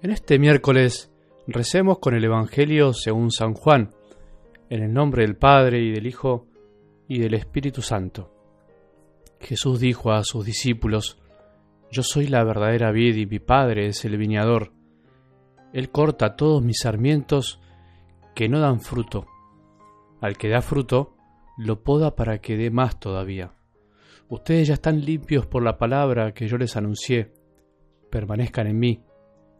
En este miércoles recemos con el Evangelio según San Juan, en el nombre del Padre y del Hijo y del Espíritu Santo. Jesús dijo a sus discípulos, Yo soy la verdadera vid y mi Padre es el viñador. Él corta todos mis sarmientos que no dan fruto. Al que da fruto, lo poda para que dé más todavía. Ustedes ya están limpios por la palabra que yo les anuncié. Permanezcan en mí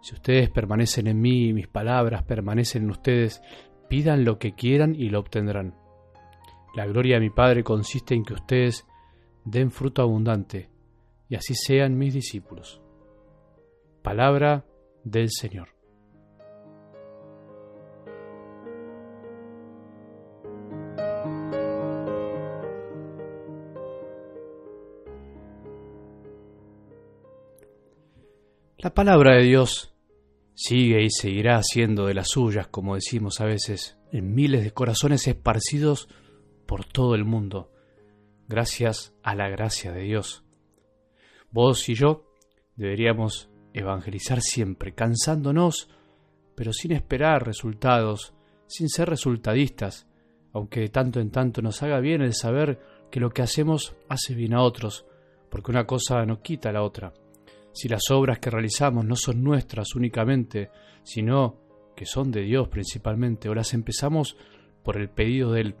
Si ustedes permanecen en mí y mis palabras permanecen en ustedes, pidan lo que quieran y lo obtendrán. La gloria de mi Padre consiste en que ustedes den fruto abundante, y así sean mis discípulos. Palabra del Señor. La palabra de Dios sigue y seguirá haciendo de las suyas, como decimos a veces, en miles de corazones esparcidos por todo el mundo, gracias a la gracia de Dios. Vos y yo deberíamos evangelizar siempre, cansándonos, pero sin esperar resultados, sin ser resultadistas, aunque de tanto en tanto nos haga bien el saber que lo que hacemos hace bien a otros, porque una cosa no quita la otra si las obras que realizamos no son nuestras únicamente, sino que son de Dios principalmente, o las empezamos por el pedido de Él,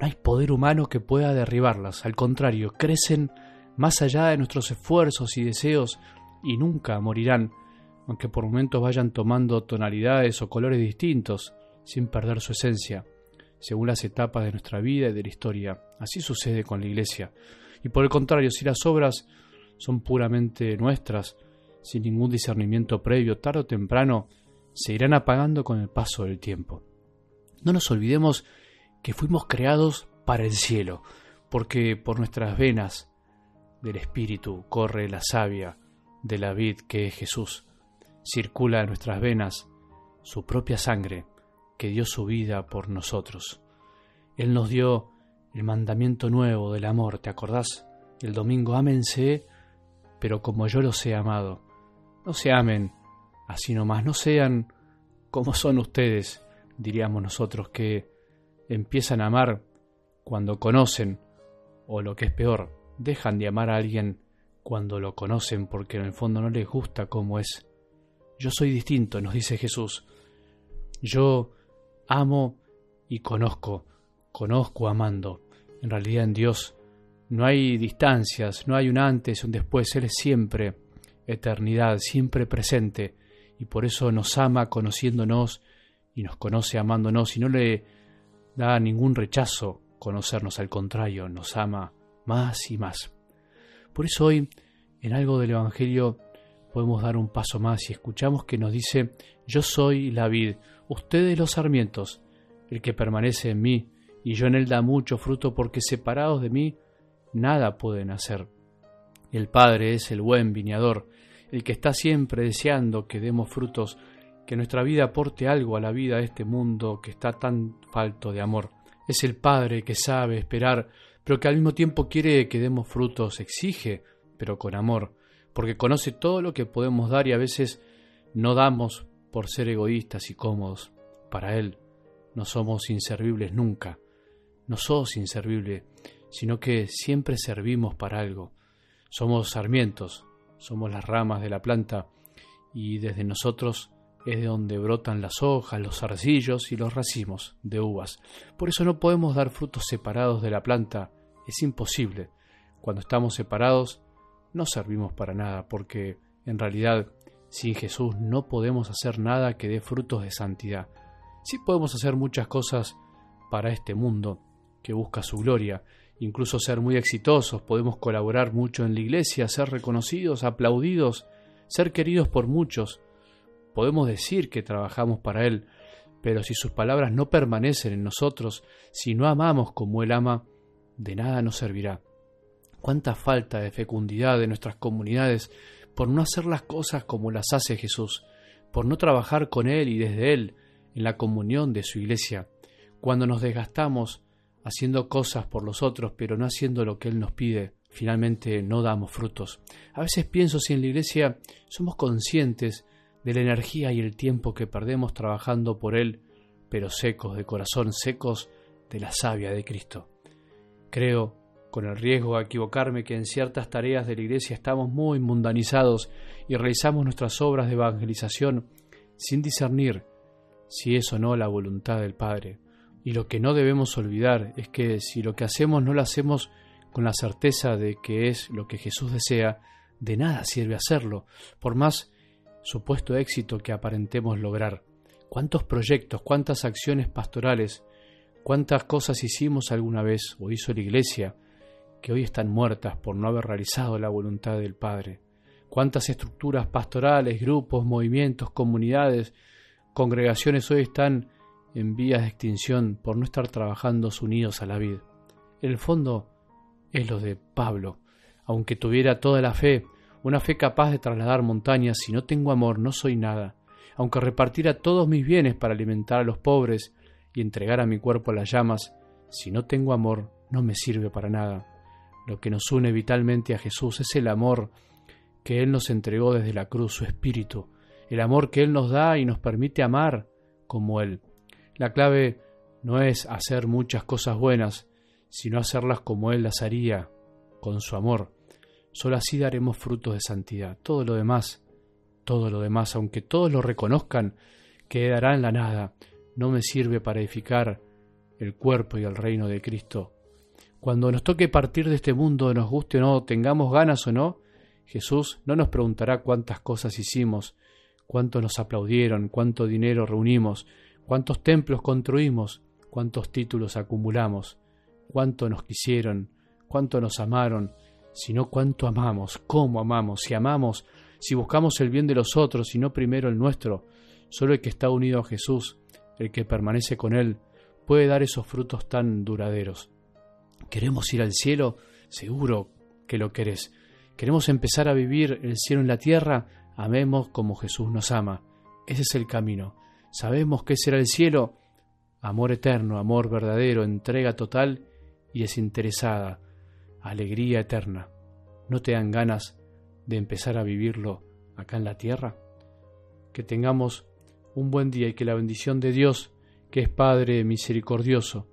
no hay poder humano que pueda derribarlas, al contrario, crecen más allá de nuestros esfuerzos y deseos y nunca morirán, aunque por momentos vayan tomando tonalidades o colores distintos, sin perder su esencia, según las etapas de nuestra vida y de la historia. Así sucede con la Iglesia. Y por el contrario, si las obras son puramente nuestras, sin ningún discernimiento previo, tarde o temprano se irán apagando con el paso del tiempo. No nos olvidemos que fuimos creados para el cielo, porque por nuestras venas del Espíritu corre la savia de la vid que es Jesús. Circula en nuestras venas su propia sangre que dio su vida por nosotros. Él nos dio el mandamiento nuevo del amor, ¿te acordás? El domingo ámense pero como yo los he amado. No se amen así nomás, no sean como son ustedes, diríamos nosotros, que empiezan a amar cuando conocen, o lo que es peor, dejan de amar a alguien cuando lo conocen porque en el fondo no les gusta como es. Yo soy distinto, nos dice Jesús. Yo amo y conozco, conozco amando. En realidad en Dios no hay distancias, no hay un antes un después, Él es siempre eternidad, siempre presente, y por eso nos ama conociéndonos y nos conoce amándonos y no le da ningún rechazo conocernos, al contrario, nos ama más y más. Por eso hoy, en algo del Evangelio, podemos dar un paso más y escuchamos que nos dice, yo soy la vid, ustedes los sarmientos, el que permanece en mí, y yo en él da mucho fruto, porque separados de mí nada pueden hacer. El Padre es el buen viñador, el que está siempre deseando que demos frutos, que nuestra vida aporte algo a la vida de este mundo que está tan falto de amor. Es el Padre que sabe esperar, pero que al mismo tiempo quiere que demos frutos, exige, pero con amor, porque conoce todo lo que podemos dar y a veces no damos por ser egoístas y cómodos. Para Él no somos inservibles nunca. No sos inservible sino que siempre servimos para algo. Somos sarmientos, somos las ramas de la planta y desde nosotros es de donde brotan las hojas, los zarcillos y los racimos de uvas. Por eso no podemos dar frutos separados de la planta, es imposible. Cuando estamos separados no servimos para nada, porque en realidad sin Jesús no podemos hacer nada que dé frutos de santidad. Sí podemos hacer muchas cosas para este mundo que busca su gloria, incluso ser muy exitosos, podemos colaborar mucho en la iglesia, ser reconocidos, aplaudidos, ser queridos por muchos. Podemos decir que trabajamos para Él, Pero si sus palabras no permanecen en nosotros, si no amamos como Él ama, de nada nos servirá. Cuánta falta de fecundidad de nuestras comunidades por no hacer las cosas como las hace Jesús, por no trabajar con Él y desde Él en la comunión de su iglesia. Cuando nos desgastamos haciendo cosas por los otros, pero no haciendo lo que Él nos pide, finalmente no damos frutos. A veces pienso si en la iglesia somos conscientes de la energía y el tiempo que perdemos trabajando por Él, pero secos de corazón, secos de la savia de Cristo. Creo, con el riesgo de equivocarme, que en ciertas tareas de la iglesia estamos muy mundanizados y realizamos nuestras obras de evangelización sin discernir si es o no la voluntad del Padre. Y lo que no debemos olvidar es que si lo que hacemos no lo hacemos con la certeza de que es lo que Jesús desea, de nada sirve hacerlo, por más supuesto éxito que aparentemos lograr. ¿Cuántos proyectos, cuántas acciones pastorales, cuántas cosas hicimos alguna vez o hizo la Iglesia que hoy están muertas por no haber realizado la voluntad del Padre? ¿Cuántas estructuras pastorales, grupos, movimientos, comunidades, congregaciones hoy están en vías de extinción por no estar trabajando unidos a la vida? En el fondo es lo de Pablo. Aunque tuviera toda la fe, una fe capaz de trasladar montañas, si no tengo amor no soy nada. Aunque repartiera todos mis bienes para alimentar a los pobres y entregar a mi cuerpo a las llamas, si no tengo amor no me sirve para nada. Lo que nos une vitalmente a Jesús es el amor que Él nos entregó desde la cruz, su espíritu, el amor que Él nos da y nos permite amar como Él. La clave no es hacer muchas cosas buenas, sino hacerlas como Él las haría, con su amor. Solo así daremos frutos de santidad. Todo lo demás, todo lo demás, aunque todos lo reconozcan, quedará en la nada. No me sirve para edificar el cuerpo y el reino de Cristo. Cuando nos toque partir de este mundo, nos guste o no, tengamos ganas o no, Jesús no nos preguntará cuántas cosas hicimos, cuánto nos aplaudieron, cuánto dinero reunimos, cuántos templos construimos, cuántos títulos acumulamos, cuánto nos quisieron, cuánto nos amaron, sino cuánto amamos, cómo amamos, si amamos, si buscamos el bien de los otros y no primero el nuestro. Solo el que está unido a Jesús, el que permanece con Él, puede dar esos frutos tan duraderos. ¿Queremos ir al cielo? Seguro que lo querés. ¿Queremos empezar a vivir el cielo en la tierra? Amemos como Jesús nos ama. Ese es el camino. ¿Sabemos qué será el cielo? Amor eterno, amor verdadero, entrega total y desinteresada alegría eterna, ¿no te dan ganas de empezar a vivirlo acá en la tierra? Que tengamos un buen día y que la bendición de Dios, que es Padre misericordioso,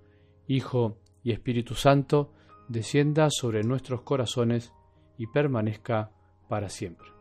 Hijo y Espíritu Santo, descienda sobre nuestros corazones y permanezca para siempre.